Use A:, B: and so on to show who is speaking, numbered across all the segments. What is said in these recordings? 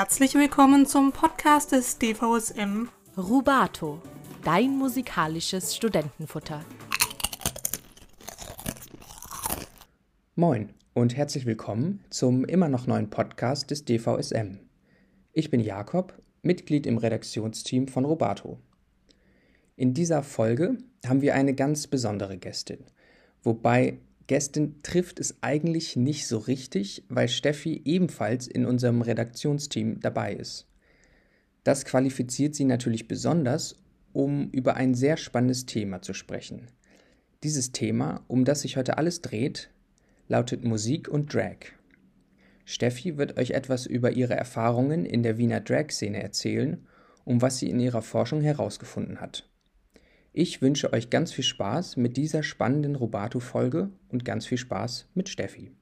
A: Herzlich willkommen zum Podcast des DVSM
B: Rubato, dein musikalisches Studentenfutter.
C: Moin und herzlich willkommen zum immer noch neuen Podcast des DVSM. Ich bin Jakob, Mitglied im Redaktionsteam von Rubato. In dieser Folge haben wir eine ganz besondere Gästin, wobei Gästin trifft es eigentlich nicht so richtig, weil Steffi ebenfalls in unserem Redaktionsteam dabei ist. Das qualifiziert sie natürlich besonders, um über ein sehr spannendes Thema zu sprechen. Dieses Thema, um das sich heute alles dreht, lautet Musik und Drag. Steffi wird euch etwas über ihre Erfahrungen in der Wiener Drag-Szene erzählen und was sie in ihrer Forschung herausgefunden hat. Ich wünsche euch ganz viel Spaß mit dieser spannenden Robato-Folge und ganz viel Spaß mit Steffi.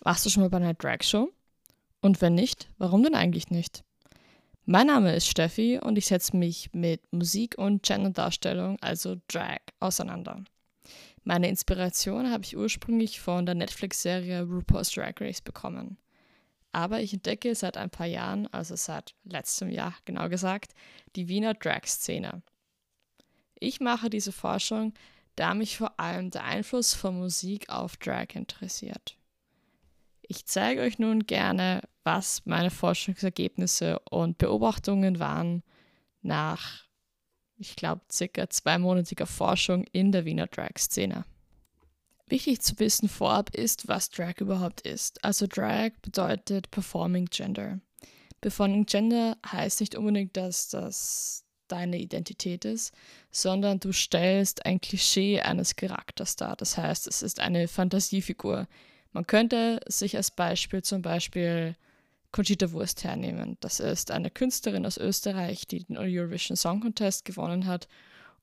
D: Warst du schon mal bei einer Drag-Show? Und wenn nicht, warum denn eigentlich nicht? Mein Name ist Steffi und ich setze mich mit Musik und Gender-Darstellung, also Drag, auseinander. Meine Inspiration habe ich ursprünglich von der Netflix-Serie RuPaul's Drag Race bekommen. Aber ich entdecke seit ein paar Jahren, also seit letztem Jahr genau gesagt, die Wiener Drag-Szene. Ich mache diese Forschung, da mich vor allem der Einfluss von Musik auf Drag interessiert. Ich zeige euch nun gerne, was meine Forschungsergebnisse und Beobachtungen waren nach, ich glaube, circa zweimonatiger Forschung in der Wiener Drag-Szene. Wichtig zu wissen vorab ist, was Drag überhaupt ist. Also Drag bedeutet Performing Gender. Performing Gender heißt nicht unbedingt, dass das deine Identität ist, sondern du stellst ein Klischee eines Charakters dar. Das heißt, es ist eine Fantasiefigur. Man könnte sich als Beispiel zum Beispiel Conchita Wurst hernehmen. Das ist eine Künstlerin aus Österreich, die den Eurovision Song Contest gewonnen hat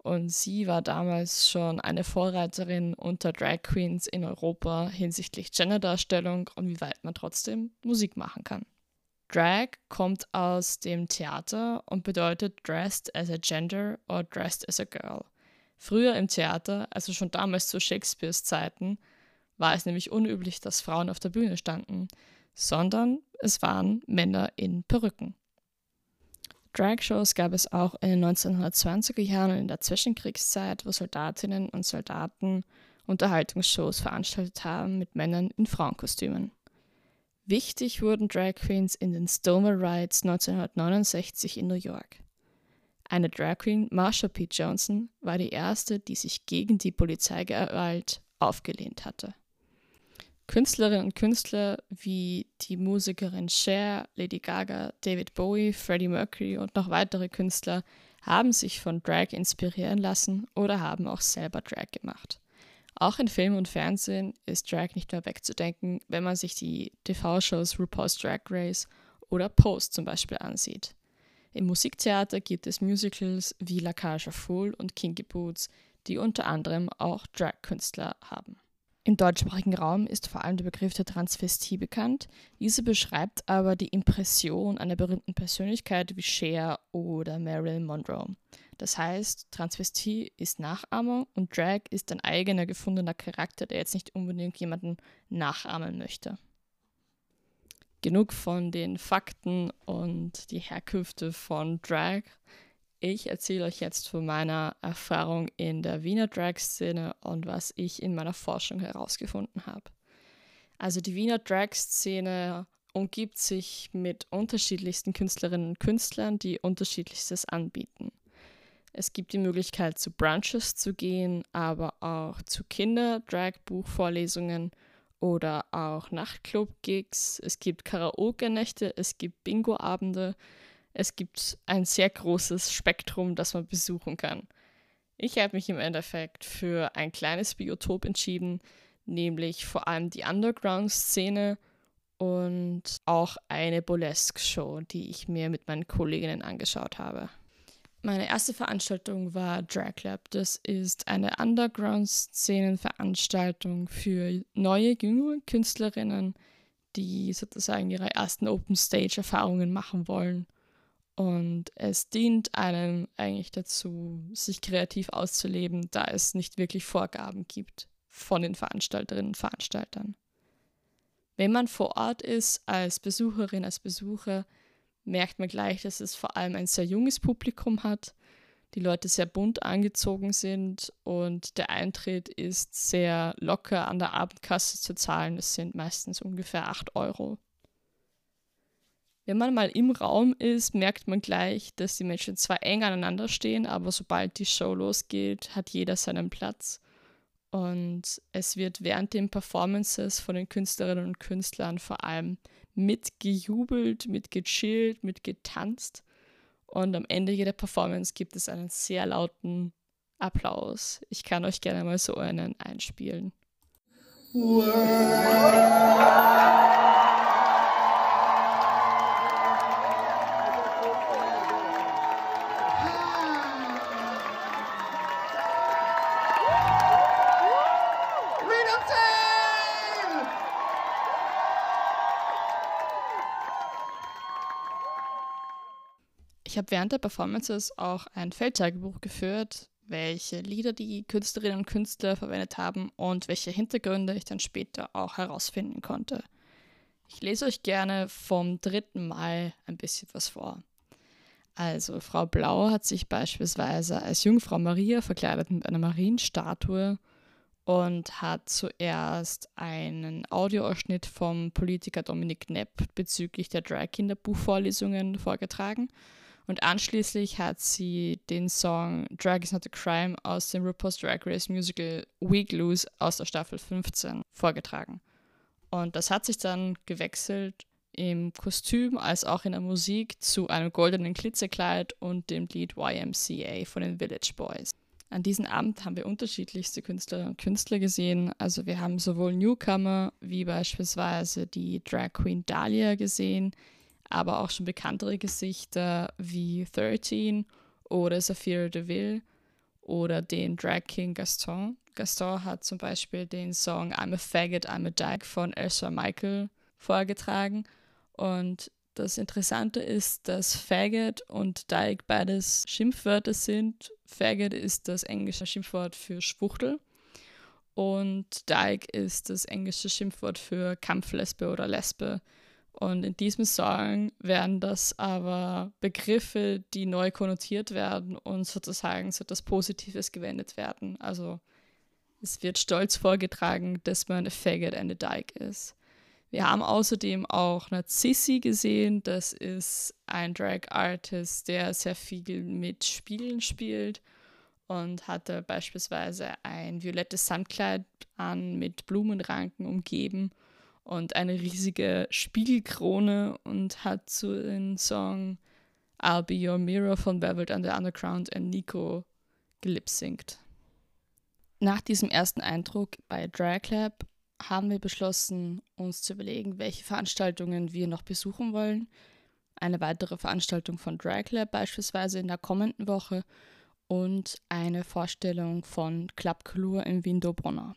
D: und sie war damals schon eine Vorreiterin unter Drag Queens in Europa hinsichtlich Genderdarstellung und wie weit man trotzdem Musik machen kann. Drag kommt aus dem Theater und bedeutet dressed as a gender or dressed as a girl. Früher im Theater, also schon damals zu Shakespeares Zeiten, war es nämlich unüblich, dass Frauen auf der Bühne standen, sondern es waren Männer in Perücken. Drag-Shows gab es auch in den 1920er Jahren und in der Zwischenkriegszeit, wo Soldatinnen und Soldaten Unterhaltungsshows veranstaltet haben mit Männern in Frauenkostümen. Wichtig wurden Drag Queens in den Stonewall Riots 1969 in New York. Eine Drag Queen, Marsha P. Johnson, war die erste, die sich gegen die Polizeigewalt aufgelehnt hatte. Künstlerinnen und Künstler wie die Musikerin Cher, Lady Gaga, David Bowie, Freddie Mercury und noch weitere Künstler haben sich von Drag inspirieren lassen oder haben auch selber Drag gemacht. Auch in Film und Fernsehen ist Drag nicht mehr wegzudenken, wenn man sich die TV-Shows RuPaul's Drag Race oder Post zum Beispiel ansieht. Im Musiktheater gibt es Musicals wie La Cage Fool und Kinky Boots, die unter anderem auch Drag-Künstler haben. Im deutschsprachigen Raum ist vor allem der Begriff der Transvestie bekannt. Diese beschreibt aber die Impression einer berühmten Persönlichkeit wie Cher oder Marilyn Monroe. Das heißt, Transvestie ist Nachahmung und Drag ist ein eigener gefundener Charakter, der jetzt nicht unbedingt jemanden nachahmen möchte. Genug von den Fakten und die Herkünfte von Drag. Ich erzähle euch jetzt von meiner Erfahrung in der Wiener Drag-Szene und was ich in meiner Forschung herausgefunden habe. Also die Wiener Drag-Szene umgibt sich mit unterschiedlichsten Künstlerinnen und Künstlern, die unterschiedlichstes anbieten. Es gibt die Möglichkeit, zu Brunches zu gehen, aber auch zu Kinder-Drag-Buchvorlesungen oder auch Nachtclub-Gigs. Es gibt Karaoke-Nächte, es gibt Bingo-Abende, es gibt ein sehr großes Spektrum, das man besuchen kann. Ich habe mich im Endeffekt für ein kleines Biotop entschieden, nämlich vor allem die Underground-Szene und auch eine Burlesque-Show, die ich mir mit meinen Kolleginnen angeschaut habe. Meine erste Veranstaltung war Drag Lab. Das ist eine Underground-Szenenveranstaltung für neue, jüngere Künstlerinnen, die sozusagen ihre ersten Open Stage-Erfahrungen machen wollen und es dient einem eigentlich dazu, sich kreativ auszuleben, da es nicht wirklich Vorgaben gibt von den Veranstalterinnen und Veranstaltern. Wenn man vor Ort ist, als Besucherin, als Besucher, merkt man gleich, dass es vor allem ein sehr junges Publikum hat, die Leute sehr bunt angezogen sind und der Eintritt ist sehr locker an der Abendkasse zu zahlen. Das sind meistens ungefähr 8 Euro. Wenn man mal im Raum ist, merkt man gleich, dass die Menschen zwar eng aneinander stehen, aber sobald die Show losgeht, hat jeder seinen Platz. Und es wird während den Performances von den Künstlerinnen und Künstlern vor allem mitgejubelt, mitgechillt, mitgetanzt. Und am Ende jeder Performance gibt es einen sehr lauten Applaus. Ich kann euch gerne mal so einen einspielen. Wow. Habe während der Performances auch ein Feldtagebuch geführt, welche Lieder die Künstlerinnen und Künstler verwendet haben und welche Hintergründe ich dann später auch herausfinden konnte. Ich lese euch gerne vom 3. Mai ein bisschen was vor. Also, Frau Blau hat sich beispielsweise als Jungfrau Maria verkleidet mit einer Marienstatue und hat zuerst einen Audioausschnitt vom Politiker Dominik Knepp bezüglich der Drag-Kinder-Buchvorlesungen vorgetragen und anschließend hat sie den Song Drag is not a Crime aus dem RuPaul's Drag Race Musical Week Loose aus der Staffel 15 vorgetragen. Und das hat sich dann gewechselt im Kostüm als auch in der Musik zu einem goldenen Glitzerkleid und dem Lied YMCA von den Village Boys. An diesem Abend haben wir unterschiedlichste Künstlerinnen und Künstler gesehen. Also wir haben sowohl Newcomer wie beispielsweise die Drag Queen Dahlia gesehen, aber auch schon bekanntere Gesichter wie 13 oder Saphira Deville oder den Drag King Gaston. Gaston hat zum Beispiel den Song I'm a Faggot, I'm a Dyke von Elsa Michael vorgetragen. Und das Interessante ist, dass Faggot und Dyke beides Schimpfwörter sind. Faggot ist das englische Schimpfwort für Schwuchtel und Dyke ist das englische Schimpfwort für Kampflesbe oder Lesbe. Und in diesem Song werden das aber Begriffe, die neu konnotiert werden und sozusagen so etwas Positives gewendet werden. Also es wird stolz vorgetragen, dass man a faggot and a dyke ist. Wir haben außerdem auch Narzissi gesehen. Das ist ein Drag Artist, der sehr viel mit Spielen spielt und hatte beispielsweise ein violettes Samtkleid an mit Blumenranken umgeben und eine riesige Spiegelkrone und hat zu den Song I'll Be Your Mirror von Velvet and the Underground und Nico gelipsingt. Nach diesem ersten Eindruck bei Drag Lab haben wir beschlossen, uns zu überlegen, welche Veranstaltungen wir noch besuchen wollen. Eine weitere Veranstaltung von Drag Lab beispielsweise in der kommenden Woche und eine Vorstellung von Club Clur in Windobronner.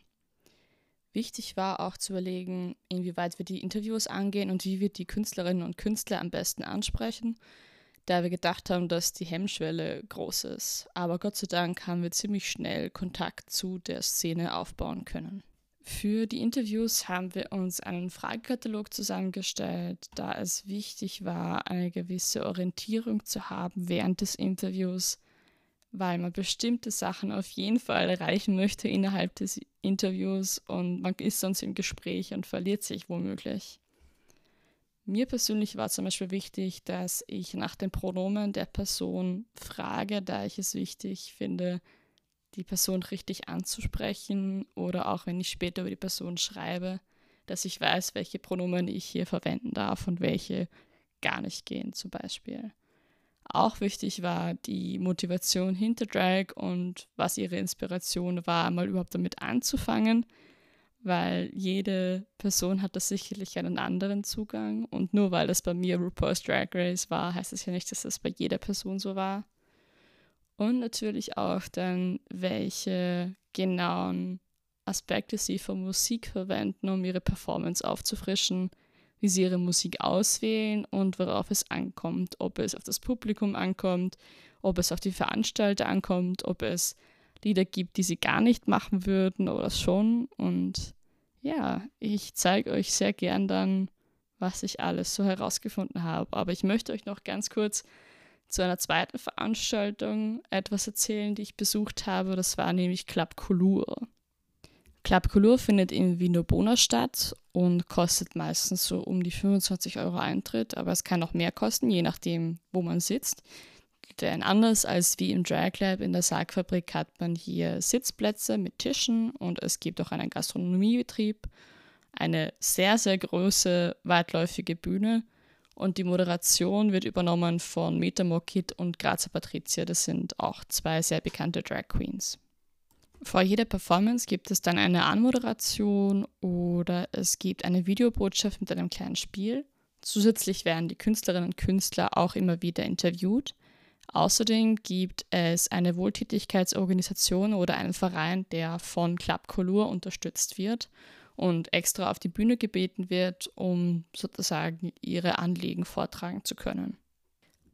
D: Wichtig war auch zu überlegen, inwieweit wir die Interviews angehen und wie wir die Künstlerinnen und Künstler am besten ansprechen, da wir gedacht haben, dass die Hemmschwelle groß ist. Aber Gott sei Dank haben wir ziemlich schnell Kontakt zu der Szene aufbauen können. Für die Interviews haben wir uns einen Fragekatalog zusammengestellt, da es wichtig war, eine gewisse Orientierung zu haben während des Interviews, weil man bestimmte Sachen auf jeden Fall erreichen möchte innerhalb des Interviews und man ist sonst im Gespräch und verliert sich womöglich. Mir persönlich war zum Beispiel wichtig, dass ich nach den Pronomen der Person frage, da ich es wichtig finde, die Person richtig anzusprechen oder auch wenn ich später über die Person schreibe, dass ich weiß, welche Pronomen ich hier verwenden darf und welche gar nicht gehen zum Beispiel. Auch wichtig war die Motivation hinter Drag und was ihre Inspiration war, mal überhaupt damit anzufangen, weil jede Person hat da sicherlich einen anderen Zugang und nur weil das bei mir RuPaul's Drag Race war, heißt es ja nicht, dass das bei jeder Person so war. Und natürlich auch dann, welche genauen Aspekte sie von Musik verwenden, um ihre Performance aufzufrischen wie sie ihre Musik auswählen und worauf es ankommt. Ob es auf das Publikum ankommt, ob es auf die Veranstalter ankommt, ob es Lieder gibt, die sie gar nicht machen würden oder schon. Und ja, ich zeige euch sehr gern dann, was ich alles so herausgefunden habe. Aber ich möchte euch noch ganz kurz zu einer zweiten Veranstaltung etwas erzählen, die ich besucht habe. Das war nämlich Club Coulur. Club Coulur findet in Wiener Bona statt und kostet meistens so um die 25 Euro Eintritt, aber es kann auch mehr kosten, je nachdem, wo man sitzt. Denn anders als wie im Drag Lab in der Sargfabrik hat man hier Sitzplätze mit Tischen und es gibt auch einen Gastronomiebetrieb, eine sehr, sehr große, weitläufige Bühne und die Moderation wird übernommen von Meta und Grazer Patricia. Das sind auch zwei sehr bekannte Drag Queens. Vor jeder Performance gibt es dann eine Anmoderation oder es gibt eine Videobotschaft mit einem kleinen Spiel. Zusätzlich werden die Künstlerinnen und Künstler auch immer wieder interviewt. Außerdem gibt es eine Wohltätigkeitsorganisation oder einen Verein, der von Club Color unterstützt wird und extra auf die Bühne gebeten wird, um sozusagen ihre Anliegen vortragen zu können.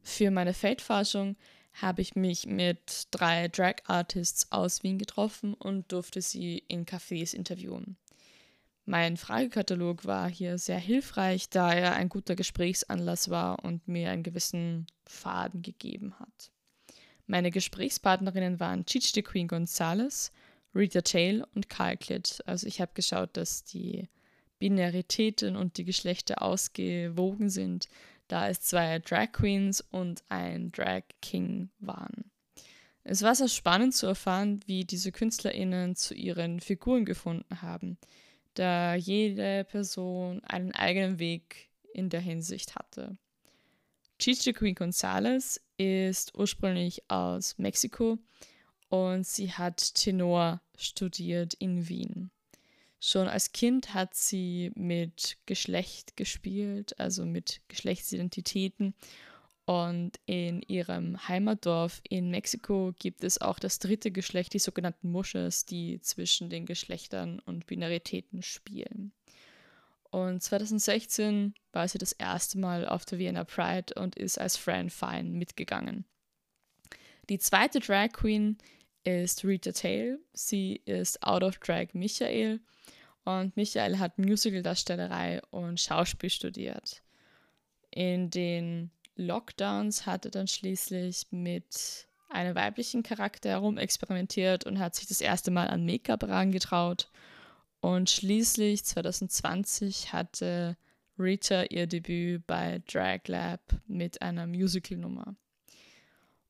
D: Für meine Feldforschung habe ich mich mit drei Drag Artists aus Wien getroffen und durfte sie in Cafés interviewen. Mein Fragekatalog war hier sehr hilfreich, da er ein guter Gesprächsanlass war und mir einen gewissen Faden gegeben hat. Meine Gesprächspartnerinnen waren Chichi de Queen Gonzalez, Rita Tail und Karl Klitt. Also ich habe geschaut, dass die Binaritäten und die Geschlechter ausgewogen sind, da es zwei Drag Queens und ein Drag King waren. Es war sehr spannend zu erfahren, wie diese KünstlerInnen zu ihren Figuren gefunden haben, da jede Person einen eigenen Weg in der Hinsicht hatte. Chichi Queen Gonzalez ist ursprünglich aus Mexiko und sie hat Tenor studiert in Wien. Schon als Kind hat sie mit Geschlecht gespielt, also mit Geschlechtsidentitäten. Und in ihrem Heimatdorf in Mexiko gibt es auch das dritte Geschlecht, die sogenannten Mushes, die zwischen den Geschlechtern und Binaritäten spielen. Und 2016 war sie das erste Mal auf der Vienna Pride und ist als Fran Fine mitgegangen. Die zweite Drag Queen ist Rita Tail. Sie ist Out of Drag Michael und Michael hat Musicaldarstellerei und Schauspiel studiert. In den Lockdowns hat er dann schließlich mit einem weiblichen Charakter herumexperimentiert und hat sich das erste Mal an Make-up herangetraut. Und schließlich 2020 hatte Rita ihr Debüt bei Drag Lab mit einer Musical-Nummer.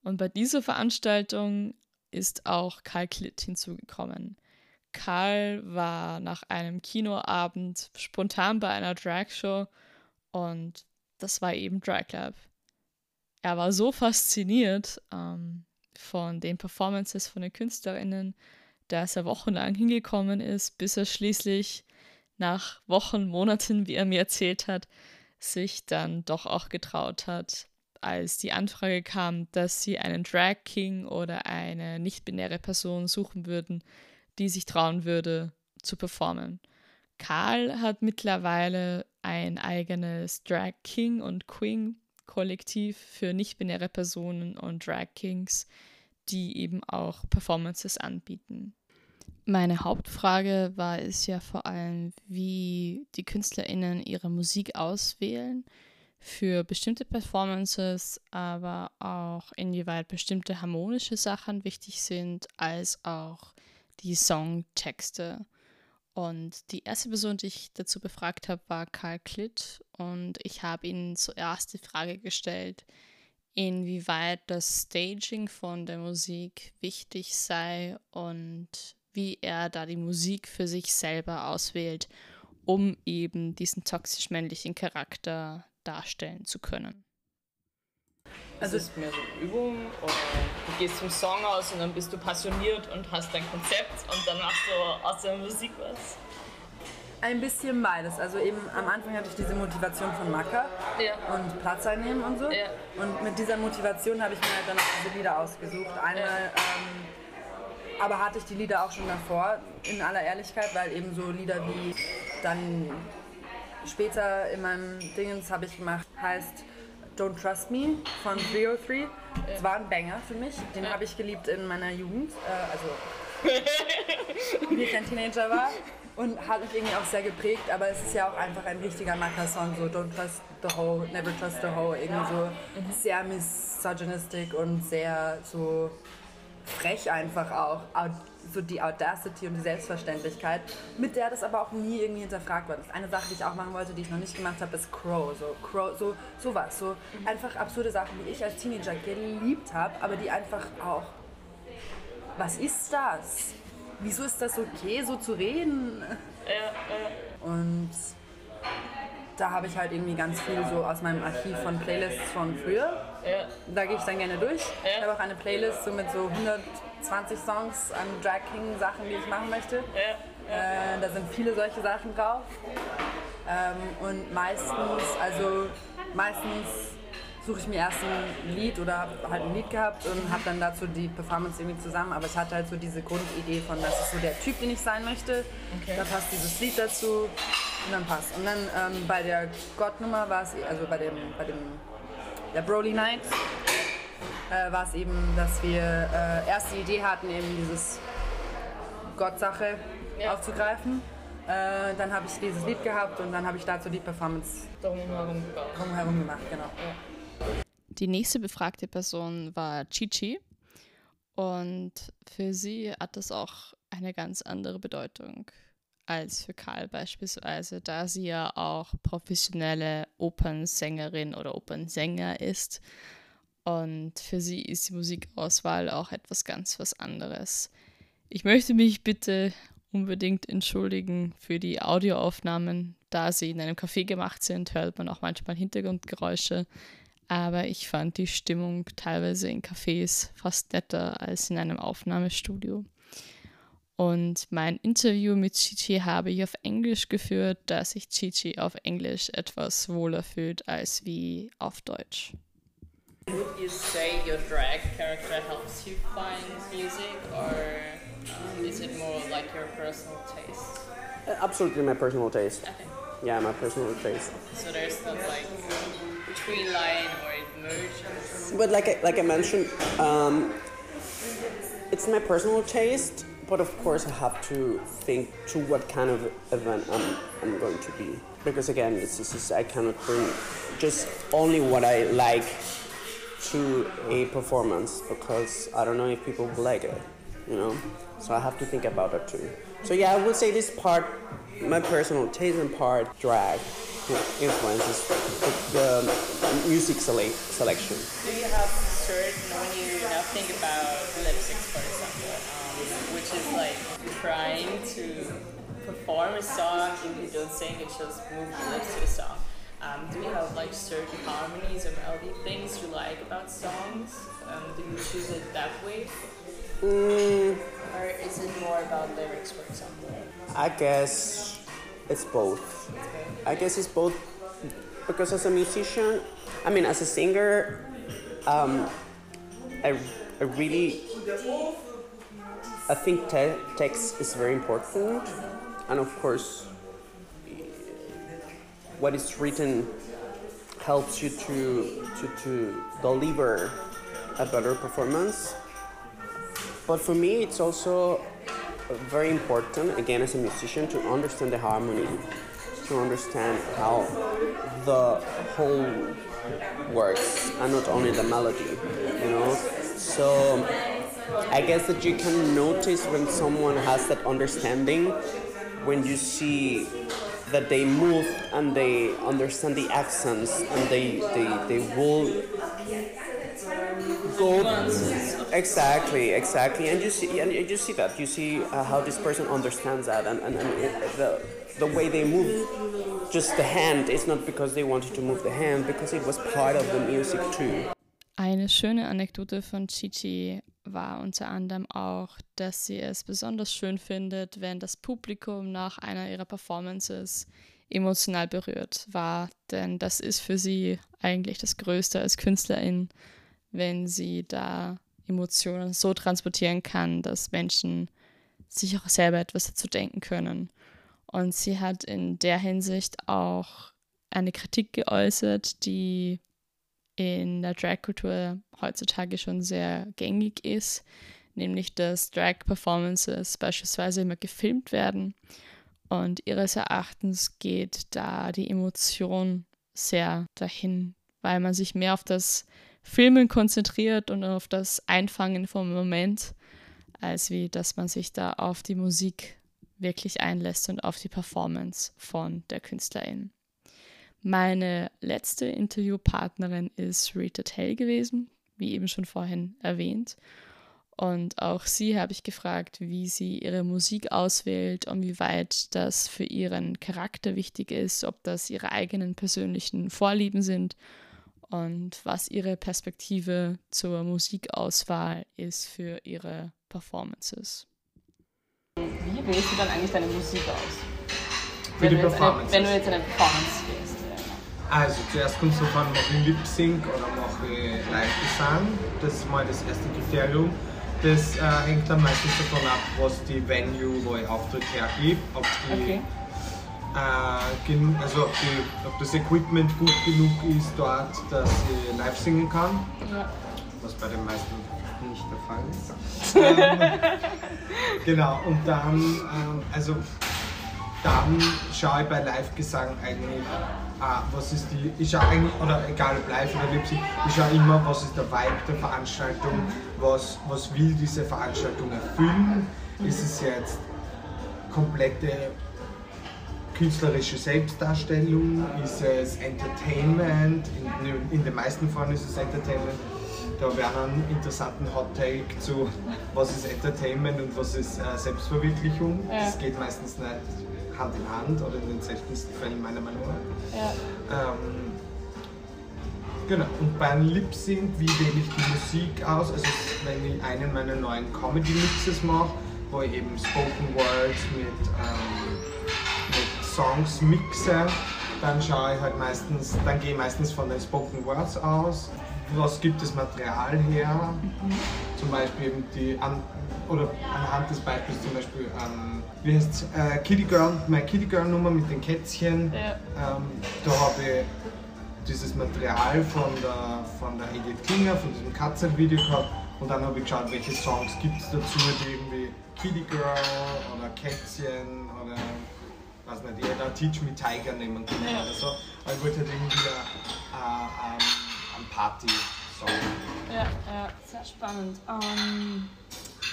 D: Und bei dieser Veranstaltung ist auch Karl Klitt hinzugekommen. Karl war nach einem Kinoabend spontan bei einer Dragshow und das war eben Drag Lab. Er war so fasziniert ähm, von den Performances von den KünstlerInnen, dass er wochenlang hingekommen ist, bis er schließlich nach Wochen, Monaten, wie er mir erzählt hat, sich dann doch auch getraut hat, als die Anfrage kam, dass sie einen Drag King oder eine nicht-binäre Person suchen würden, die sich trauen würde zu performen. Karl hat mittlerweile ein eigenes Drag King und Queen Kollektiv für nicht-binäre Personen und Drag Kings, die eben auch Performances anbieten. Meine Hauptfrage war es ja vor allem, wie die KünstlerInnen ihre Musik auswählen für bestimmte Performances, aber auch inwieweit bestimmte harmonische Sachen wichtig sind, als auch die Songtexte. Und die erste Person, die ich dazu befragt habe, war Karl Klitt. Und ich habe ihn zuerst die Frage gestellt, inwieweit das Staging von der Musik wichtig sei und wie er da die Musik für sich selber auswählt, um eben diesen toxisch männlichen Charakter darstellen zu können.
E: Also ist es mehr so Übung oder du gehst vom Song aus und dann bist du passioniert und hast dein Konzept und dann machst du aus der Musik was?
F: Ein bisschen beides. Also eben am Anfang hatte ich diese Motivation von Macker
E: ja.
F: und Platz einnehmen und so.
E: Ja.
F: Und mit dieser Motivation habe ich mir halt dann auch diese Lieder ausgesucht. Einmal, ja. ähm, aber hatte ich die Lieder auch schon davor, in aller Ehrlichkeit, weil eben so Lieder wie dann später in meinem Dingens habe ich gemacht, heißt Don't Trust Me von 303. Das war ein Banger für mich. Den habe ich geliebt in meiner Jugend, äh, also wie ich ein Teenager war. und hat mich irgendwie auch sehr geprägt, aber es ist ja auch einfach ein richtiger Macker-Song, so Don't Trust the Hoe, Never Trust the Hoe, irgendwie so sehr misogynistic und sehr so frech einfach auch, so die Audacity und die Selbstverständlichkeit, mit der das aber auch nie irgendwie hinterfragt wird. Eine Sache, die ich auch machen wollte, die ich noch nicht gemacht habe, ist Crow, so Crow, so sowas, so einfach absurde Sachen, die ich als Teenager geliebt habe, aber die einfach auch, was ist das? wieso ist das okay, so zu reden? Ja, ja. Und da habe ich halt irgendwie ganz viel so aus meinem Archiv von Playlists von früher. Ja. Da gehe ich dann gerne durch. Ja. Ich habe auch eine Playlist so mit so 120 Songs an Drag King Sachen, die ich machen möchte. Ja. Äh, da sind viele solche Sachen drauf. Ähm, und meistens, also meistens suche ich mir erst ein Lied oder habe halt ein Lied gehabt und habe dann dazu die Performance irgendwie zusammen. Aber ich hatte halt so diese Grundidee von, das ist so der Typ, den ich sein möchte. Okay. Da passt dieses Lied dazu und dann passt. Und dann ähm, bei der Gott-Nummer war es, also bei dem, bei dem der Broly Night, äh, war es eben, dass wir äh, erst die Idee hatten, eben dieses Gott-Sache ja. aufzugreifen. Äh, dann habe ich dieses Lied gehabt und dann habe ich dazu die Performance drumherum, drumherum gemacht. Genau. Ja.
D: Die nächste befragte Person war Chichi. Und für sie hat das auch eine ganz andere Bedeutung als für Karl beispielsweise, da sie ja auch professionelle Opernsängerin oder Opernsänger ist. Und für sie ist die Musikauswahl auch etwas ganz was anderes. Ich möchte mich bitte unbedingt entschuldigen für die Audioaufnahmen, da sie in einem Café gemacht sind, hört man auch manchmal Hintergrundgeräusche. Aber ich fand die Stimmung teilweise in Cafés fast netter als in einem Aufnahmestudio. Und mein Interview mit Chichi habe ich auf Englisch geführt, da sich Chichi auf Englisch etwas wohler fühlt als wie auf Deutsch.
E: Would you say your drag character helps you find music or um, is it more like your personal taste?
G: Uh, absolutely my personal taste. Okay. Yeah, my personal taste.
E: So there's not like tree line or it merges.
G: But like I, like I mentioned, um, it's my personal taste. But of course, I have to think to what kind of event I'm, I'm going to be. Because again, it's just, I cannot bring just only what I like to a performance because I don't know if people will like it, you know? So I have to think about that too. So yeah, I would say this part, my personal taste and part drag influences the, the music sele- selection.
E: Do you have certain when you now think about lip for example, like trying to perform a song if you don't sing, it just move your lips to the song. Um, do you have like certain harmonies or melody things you like about songs? Um, do you choose it that way? Mm. Or is it more about lyrics, for example?
G: I guess it's both. I guess it's both because as a musician, I mean, as a singer, um, I, I really, I think te- text is very important, and of course, what is written helps you to, to, to deliver a better performance. But for me, it's also very important, again, as a musician, to understand the harmony, to understand how the whole works, and not only the melody, you know? So I guess that you can notice when someone has that understanding when you see that they move and they understand the accents and they, they, they will go exactly exactly. And you see and you see that. You see uh, how this person understands that and, and, and it, the, the way they move. Just the hand is not because they wanted to move the hand because it was part of the music too.
D: Eine schöne Anekdote von Chichi war unter anderem auch, dass sie es besonders schön findet, wenn das Publikum nach einer ihrer Performances emotional berührt war. Denn das ist für sie eigentlich das Größte als Künstlerin, wenn sie da Emotionen so transportieren kann, dass Menschen sich auch selber etwas dazu denken können. Und sie hat in der Hinsicht auch eine Kritik geäußert, die in der Drag-Kultur heutzutage schon sehr gängig ist, nämlich dass Drag-Performances beispielsweise immer gefilmt werden Und ihres Erachtens geht da die Emotion sehr dahin, weil man sich mehr auf das Filmen konzentriert und auf das Einfangen vom Moment, als wie dass man sich da auf die Musik wirklich einlässt und auf die Performance von der Künstlerin. Meine letzte Interviewpartnerin ist Rita Tell gewesen, wie eben schon vorhin erwähnt. Und auch sie habe ich gefragt, wie sie ihre Musik auswählt und wie weit das für ihren Charakter wichtig ist, ob das ihre eigenen persönlichen Vorlieben sind und was ihre Perspektive zur Musikauswahl ist für ihre Performances.
E: Wie wählst du dann eigentlich deine Musik aus?
H: Für
E: wenn
H: die
E: du jetzt eine,
H: Performance.
E: wenn du jetzt eine Performance wählst.
H: Also zuerst kommt es davon, mache ich Lip Sync oder mache ich Live-Gesang. Das ist mal das erste Kriterium. Das äh, hängt dann meistens davon ab, was die Venue, wo ich Auftritt hergibt, ob die,
E: Okay.
H: äh, also ob, die, ob das Equipment gut genug ist dort, dass ich live singen kann,
E: Ja.
H: was bei den meisten nicht der Fall ist. ähm, genau, und dann, ähm, also dann schaue ich bei Live-Gesang eigentlich, ah, was ist die, ich schaue eigentlich, oder egal ob live oder lip ich schaue immer, was ist der Vibe der Veranstaltung, was, was will diese Veranstaltung erfüllen. Ist es jetzt komplette künstlerische Selbstdarstellung, ist es Entertainment, in, in den meisten Fällen ist es Entertainment. Da wäre ein interessanten Hot Take zu, was ist Entertainment und was ist äh, Selbstverwirklichung.
E: Ja.
H: Das geht meistens nicht Hand in Hand oder in den seltensten Fällen meiner Meinung nach.
E: Ja.
H: Ähm, genau, und beim Lip Sync, wie wähle ich die Musik aus? Also wenn ich einen meiner neuen Comedy Mixes mache, wo ich eben Spoken Words mit, ähm, mit Songs mixe, dann schaue ich halt meistens, dann gehe ich meistens von den Spoken Words aus. Was gibt das Material her? Zum Beispiel eben die, an, oder anhand des Beispiels zum Beispiel, ähm, wie heißt äh, Kitty Girl, meine Kitty Girl Nummer mit den Kätzchen.
E: Ja.
H: Ähm, da habe ich dieses Material von der, von der Edith Klinger, von diesem Katzenvideo gehabt und dann habe ich geschaut, welche Songs gibt es dazu, die irgendwie Kitty Girl oder Kätzchen oder weiß nicht, jeder Teach Me Tiger nehmen können
E: Ja.
H: oder so. Aber ich wollte halt irgendwie äh, ähm, einen Party-Song.
E: Ja, ja, sehr spannend. Ähm,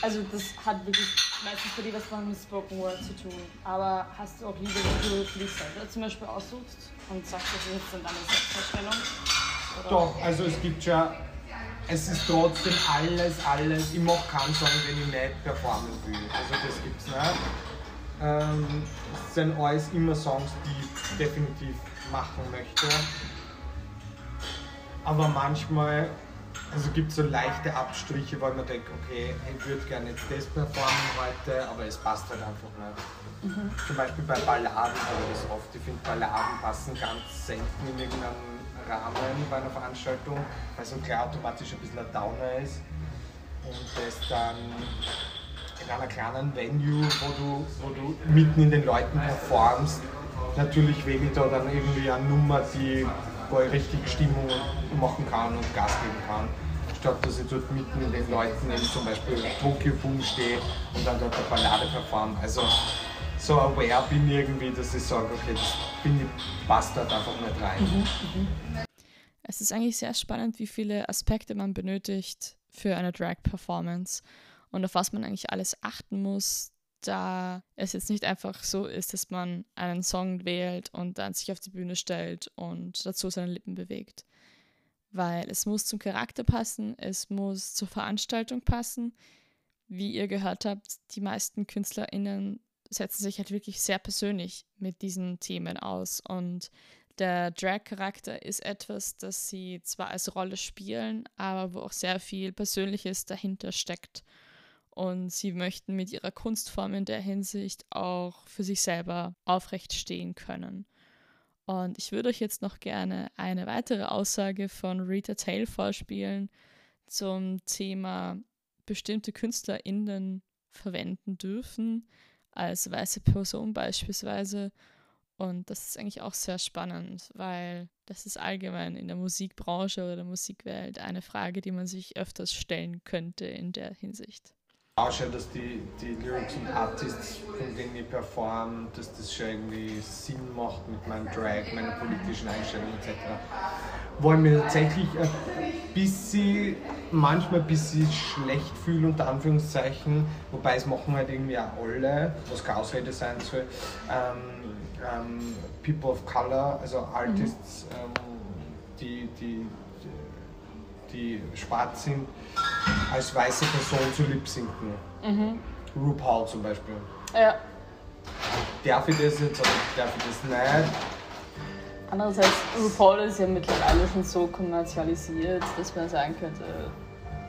E: also das hat wirklich meistens bei dir was von Spoken Word zu tun. Aber hast du auch Lieder, die du für dich selber zum Beispiel aussuchst und sagst, das ist jetzt dann deine Selbstdarstellung? Oder?
H: Doch, also es gibt ja, es ist trotzdem alles, alles, ich mache keinen Song, den ich nicht performen will. Also das gibt's nicht. Ähm, es sind alles immer Songs, die ich definitiv machen möchte. Aber manchmal, also gibt es so leichte Abstriche, weil man denkt, okay, ich würde gerne jetzt das performen heute, aber es passt halt einfach nicht. Zum Beispiel bei Balladen habe ich das oft. Ich finde, Balladen passen ganz selten in irgendeinem Rahmen bei einer Veranstaltung, weil so klar automatisch ein bisschen ein Downer ist. Und das dann in einer kleinen Venue, wo du, wo du mitten in den Leuten performst, natürlich wähle ich da dann irgendwie eine Nummer, die, wo ich richtig Stimmung machen kann und Gas geben kann. Statt dass ich dort mitten in den Leuten eben zum Beispiel Tokyo Boom stehe und dann dort eine Ballade performe. Also so aware bin ich irgendwie, dass ich sage, okay, das bin ich, passt dort einfach nicht rein.
D: Es ist eigentlich sehr spannend, wie viele Aspekte man benötigt für eine Drag-Performance und auf was man eigentlich alles achten muss, da es jetzt nicht einfach so ist, dass man einen Song wählt und dann sich auf die Bühne stellt und dazu seine Lippen bewegt. Weil es muss zum Charakter passen, es muss zur Veranstaltung passen. Wie ihr gehört habt, die meisten KünstlerInnen setzen sich halt wirklich sehr persönlich mit diesen Themen aus und der Drag-Charakter ist etwas, das sie zwar als Rolle spielen, aber wo auch sehr viel Persönliches dahinter steckt. Und sie möchten mit ihrer Kunstform in der Hinsicht auch für sich selber aufrecht stehen können. Und ich würde euch jetzt noch gerne eine weitere Aussage von Rita Tail vorspielen zum Thema bestimmte KünstlerInnen verwenden dürfen, als weiße Person beispielsweise. Und das ist eigentlich auch sehr spannend, weil das ist allgemein in der Musikbranche oder der Musikwelt eine Frage, die man sich öfters stellen könnte in der Hinsicht.
H: Ausschaue, dass die, die Lyrics und Artists, von denen ich performe, dass das schon irgendwie Sinn macht mit meinem Drag, meiner politischen Einstellung etc. Wo ich mir tatsächlich ein bisschen, manchmal ein bisschen schlecht fühle, unter Anführungszeichen, wobei es machen halt irgendwie auch alle, was keine Ausrede sein soll, ähm, ähm, People of Color, also Artists, mhm. ähm, die, die, die, schwarz sind, als weiße Person zu lip-sinken. Mhm. RuPaul zum Beispiel.
E: Ja.
H: Darf ich das jetzt oder darf ich das nicht?
E: Andererseits, RuPaul ist ja mittlerweile schon so kommerzialisiert, dass man sagen könnte,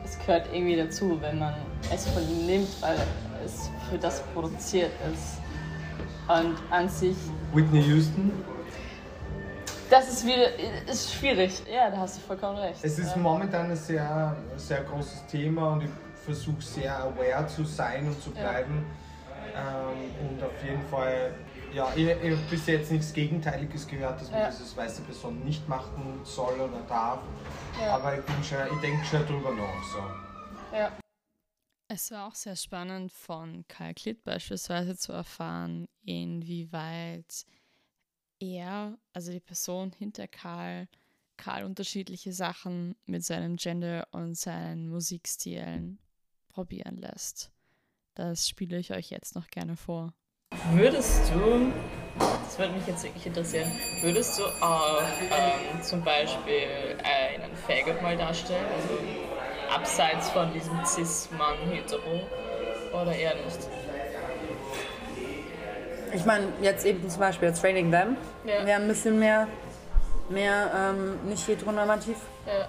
E: es gehört irgendwie dazu, wenn man es von ihm nimmt, weil es für das produziert ist. Und an sich.
H: Whitney Houston?
E: Das ist wieder ist schwierig. Ja, da hast du vollkommen recht.
H: Es ist
E: ja.
H: momentan ein sehr, sehr großes Thema und ich versuche sehr aware zu sein und zu bleiben. Ja. Ähm, und auf jeden Fall, ja, ich, ich habe bis jetzt nichts Gegenteiliges gehört, dass man ja. das als weiße Person nicht machen soll oder darf. Ja. Aber ich, bin schon, ich denke schon drüber nach. So.
D: Ja. Es war auch sehr spannend von Karl Klitt beispielsweise zu erfahren, inwieweit er, also die Person hinter Karl, Karl unterschiedliche Sachen mit seinem Gender und seinen Musikstilen probieren lässt. Das spiele ich euch jetzt noch gerne vor.
E: Würdest du, das würde mich jetzt wirklich interessieren, würdest du auch ähm, zum Beispiel einen Faggot mal darstellen? Also abseits von diesem Cis-Mann-Hetero oder eher nicht?
F: Ich meine, jetzt eben zum Beispiel jetzt Training Them. Ja. Wir haben ein bisschen mehr, mehr ähm, nicht heteronormativ. Ja.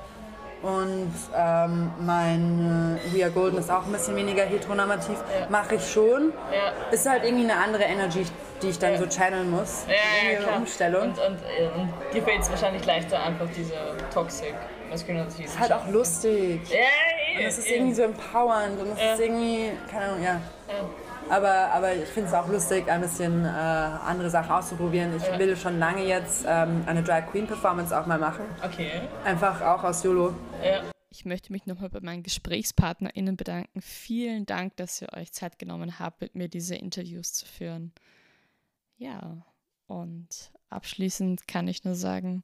F: Und ähm, mein äh, We Are Golden ist auch ein bisschen weniger heteronormativ. Ja. Mache ich schon. Ja. Ist halt irgendwie eine andere Energy, die ich dann ja. so channeln muss.
E: Ja, ja, klar. Umstellung. Und, und, und dir fällt es wahrscheinlich leichter, einfach diese Toxic Masculinity.
F: Ist halt auch lustig. Ja, ja, und es ist irgendwie so empowernd und es ist irgendwie, keine Ahnung, ja. Aber, aber ich finde es auch lustig, ein bisschen äh, andere Sachen auszuprobieren. Ich ja. will schon lange jetzt ähm, eine Drag Queen Performance auch mal machen.
E: Okay.
F: Einfach auch aus YOLO.
D: Ja. Ich möchte mich nochmal bei meinen GesprächspartnerInnen bedanken. Vielen Dank, dass ihr euch Zeit genommen habt, mit mir diese Interviews zu führen. Ja, und abschließend kann ich nur sagen,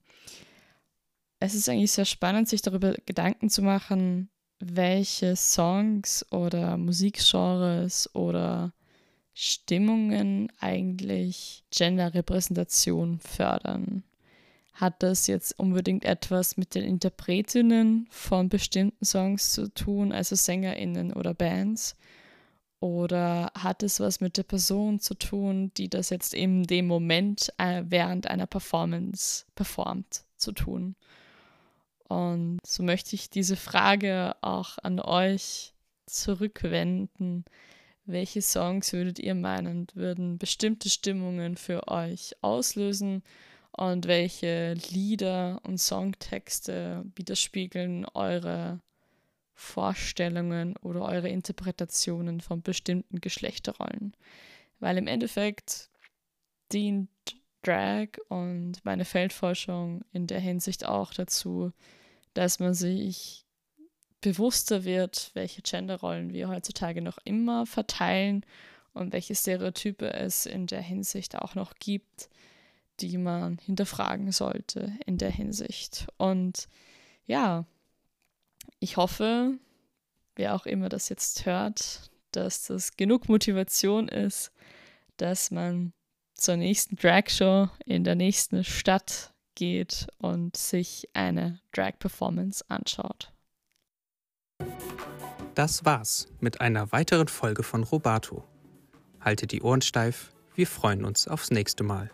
D: es ist eigentlich sehr spannend, sich darüber Gedanken zu machen, welche Songs oder Musikgenres oder Stimmungen eigentlich Genderrepräsentation fördern. Hat das jetzt unbedingt etwas mit den Interpretinnen von bestimmten Songs zu tun, also Sängerinnen oder Bands? Oder hat es was mit der Person zu tun, die das jetzt in dem Moment äh, während einer Performance performt, zu tun? Und so möchte ich diese Frage auch an euch zurückwenden. Welche Songs würdet ihr meinen, würden bestimmte Stimmungen für euch auslösen? Und welche Lieder und Songtexte widerspiegeln eure Vorstellungen oder eure Interpretationen von bestimmten Geschlechterrollen? Weil im Endeffekt dient Drag und meine Feldforschung in der Hinsicht auch dazu, dass man sich bewusster wird, welche Genderrollen wir heutzutage noch immer verteilen und welche Stereotype es in der Hinsicht auch noch gibt, die man hinterfragen sollte in der Hinsicht. Und ja, ich hoffe, wer auch immer das jetzt hört, dass das genug Motivation ist, dass man zur nächsten Drag Show in der nächsten Stadt geht und sich eine Drag-Performance anschaut.
C: Das war's mit einer weiteren Folge von Robato. Haltet die Ohren steif, wir freuen uns aufs nächste Mal.